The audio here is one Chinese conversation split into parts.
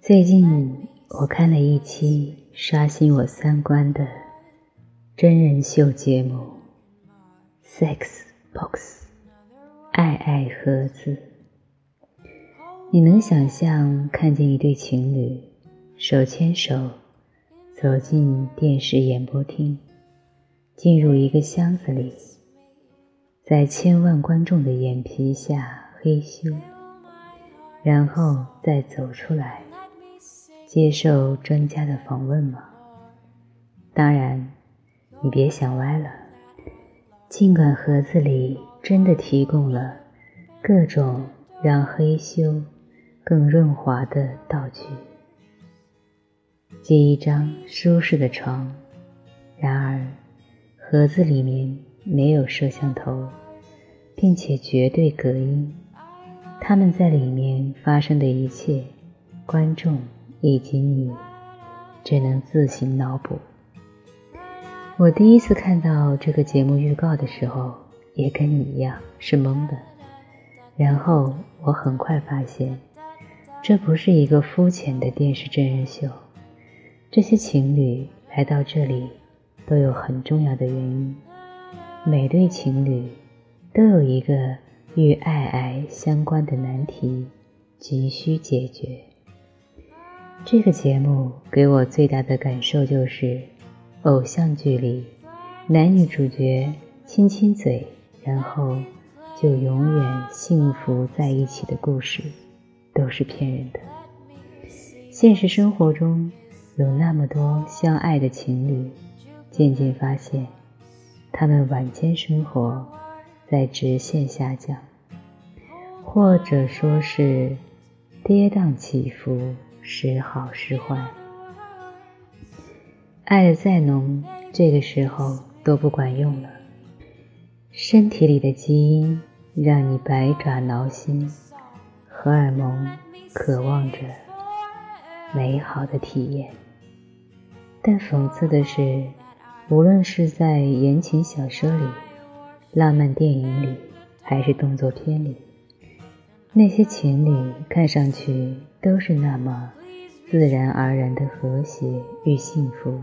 最近我看了一期刷新我三观的真人秀节目《Sex Box》爱爱盒子。你能想象看见一对情侣手牵手走进电视演播厅，进入一个箱子里，在千万观众的眼皮下嘿咻，然后再走出来？接受专家的访问吗？当然，你别想歪了。尽管盒子里真的提供了各种让黑修更润滑的道具，借一张舒适的床，然而盒子里面没有摄像头，并且绝对隔音。他们在里面发生的一切，观众。以及你只能自行脑补。我第一次看到这个节目预告的时候，也跟你一样是懵的。然后我很快发现，这不是一个肤浅的电视真人秀。这些情侣来到这里都有很重要的原因，每对情侣都有一个与爱癌相关的难题急需解决。这个节目给我最大的感受就是，偶像剧里男女主角亲亲嘴，然后就永远幸福在一起的故事，都是骗人的。现实生活中有那么多相爱的情侣，渐渐发现他们晚间生活在直线下降，或者说是跌宕起伏。时好时坏，爱的再浓，这个时候都不管用了。身体里的基因让你百爪挠心，荷尔蒙渴望着美好的体验。但讽刺的是，无论是在言情小说里、浪漫电影里，还是动作片里，那些情侣看上去。都是那么自然而然的和谐与幸福，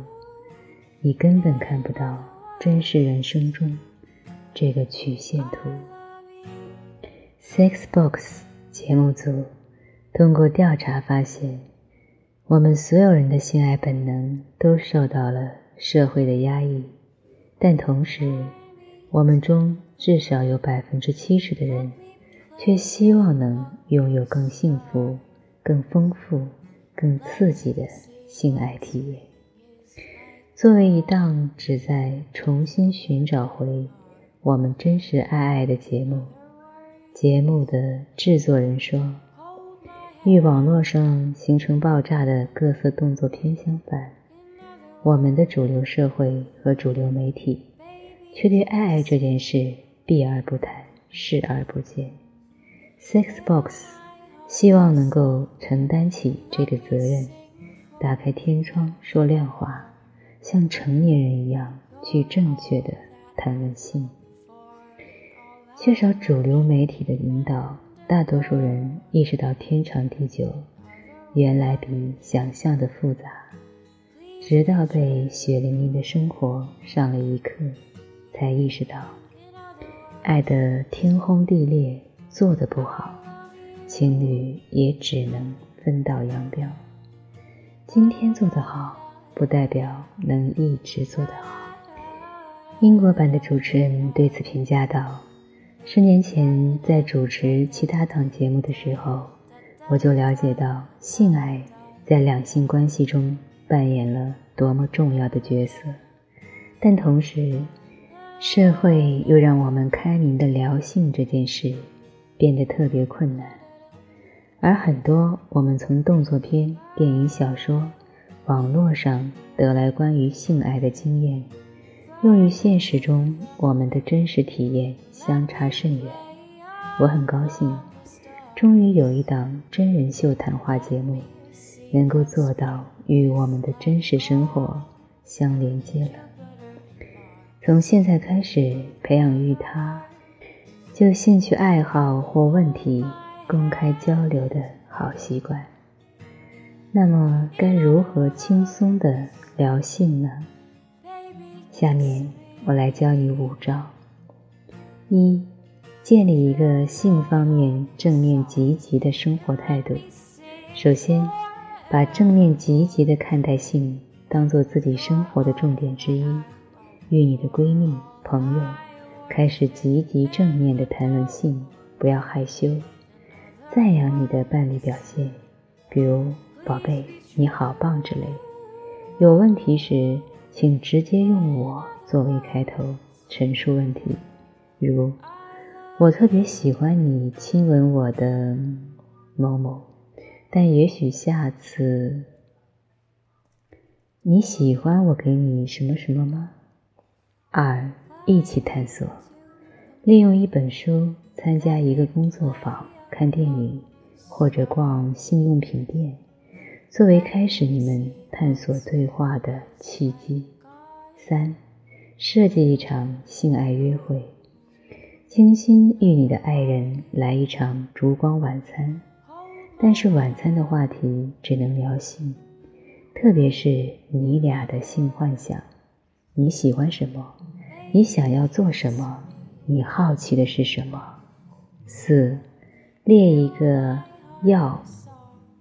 你根本看不到真实人生中这个曲线图。Sex Box 节目组通过调查发现，我们所有人的性爱本能都受到了社会的压抑，但同时，我们中至少有百分之七十的人却希望能拥有更幸福。更丰富、更刺激的性爱体验。作为一档旨在重新寻找回我们真实爱爱的节目，节目的制作人说：“与网络上形成爆炸的各色动作片相反，我们的主流社会和主流媒体却对爱爱这件事避而不谈、视而不见。” Sex Box。希望能够承担起这个责任，打开天窗说亮话，像成年人一样去正确的谈论性。缺少主流媒体的引导，大多数人意识到天长地久原来比想象的复杂，直到被血淋淋的生活上了一课，才意识到爱的天轰地裂做的不好。情侣也只能分道扬镳。今天做得好，不代表能一直做得好。英国版的主持人对此评价道：“十年前在主持其他档节目的时候，我就了解到性爱在两性关系中扮演了多么重要的角色。但同时，社会又让我们开明的聊性这件事变得特别困难。”而很多我们从动作片、电影、小说、网络上得来关于性爱的经验，用于现实中我们的真实体验相差甚远。我很高兴，终于有一档真人秀谈话节目，能够做到与我们的真实生活相连接了。从现在开始培养与他，就兴趣爱好或问题公开交流的好习惯。那么，该如何轻松的聊性呢？下面我来教你五招：一、建立一个性方面正面积极的生活态度。首先，把正面积极的看待性当做自己生活的重点之一，与你的闺蜜、朋友开始积极正面的谈论性，不要害羞，赞扬你的伴侣表现，比如。宝贝，你好棒之类。有问题时，请直接用我作为开头陈述问题，如我特别喜欢你亲吻我的某某，但也许下次你喜欢我给你什么什么吗？二，一起探索，利用一本书、参加一个工作坊、看电影或者逛性用品店。作为开始你们探索对话的契机。三，设计一场性爱约会，精心与你的爱人来一场烛光晚餐。但是晚餐的话题只能聊性，特别是你俩的性幻想。你喜欢什么？你想要做什么？你好奇的是什么？四，列一个要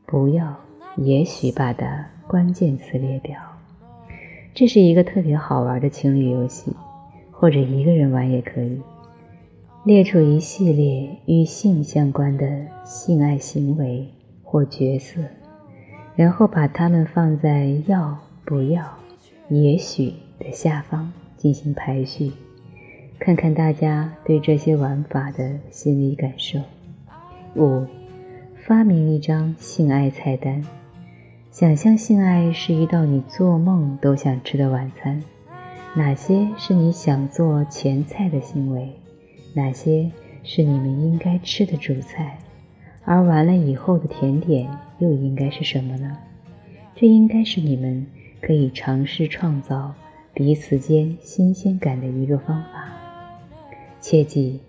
不要。也许吧的关键词列表，这是一个特别好玩的情侣游戏，或者一个人玩也可以。列出一系列与性相关的性爱行为或角色，然后把它们放在“要不要”“也许”的下方进行排序，看看大家对这些玩法的心理感受。五，发明一张性爱菜单。想象性爱是一道你做梦都想吃的晚餐，哪些是你想做前菜的行为？哪些是你们应该吃的主菜？而完了以后的甜点又应该是什么呢？这应该是你们可以尝试创造彼此间新鲜感的一个方法。切记，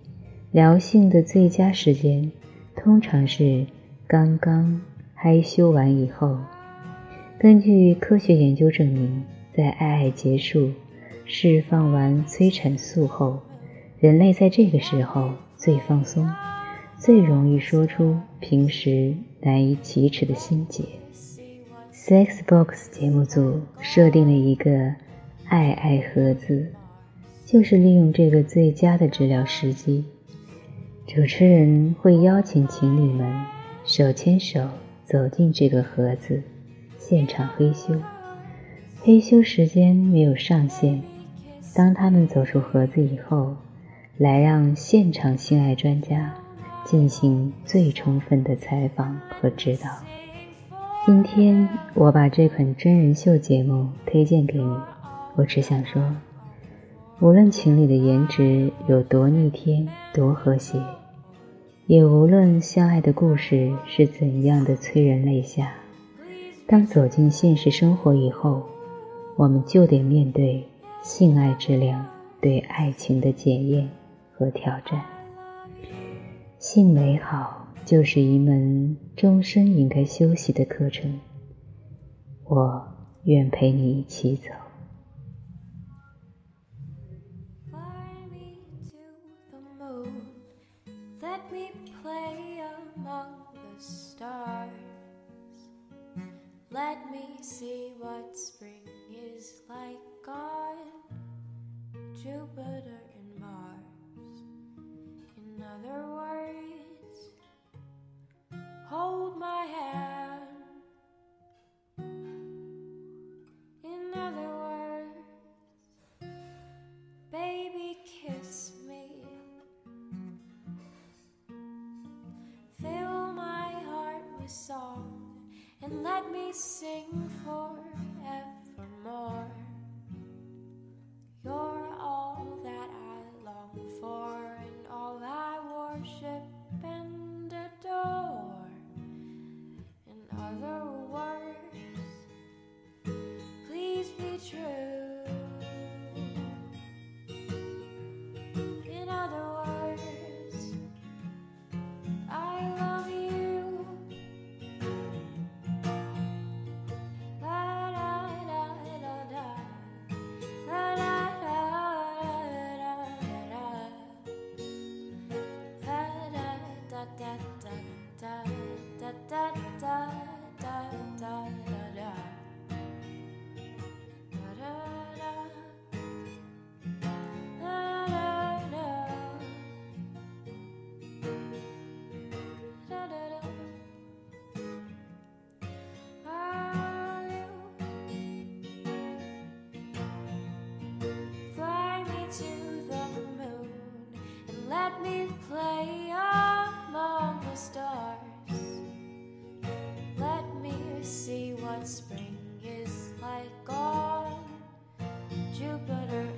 聊性的最佳时间通常是刚刚害羞完以后。根据科学研究证明，在爱爱结束、释放完催产素后，人类在这个时候最放松，最容易说出平时难以启齿的心结。Sexbox 节目组设定了一个“爱爱盒子”，就是利用这个最佳的治疗时机。主持人会邀请情侣们手牵手走进这个盒子。现场黑修，黑修时间没有上限。当他们走出盒子以后，来让现场性爱专家进行最充分的采访和指导。今天我把这款真人秀节目推荐给你，我只想说，无论情侣的颜值有多逆天、多和谐，也无论相爱的故事是怎样的催人泪下。当走进现实生活以后，我们就得面对性爱质量对爱情的检验和挑战。性美好就是一门终身应该修习的课程，我愿陪你一起走。Other words, hold my hand. In other words, baby, kiss me. Fill my heart with song and let me sing forevermore. let me play among the stars. Let me see what spring is like on Jupiter.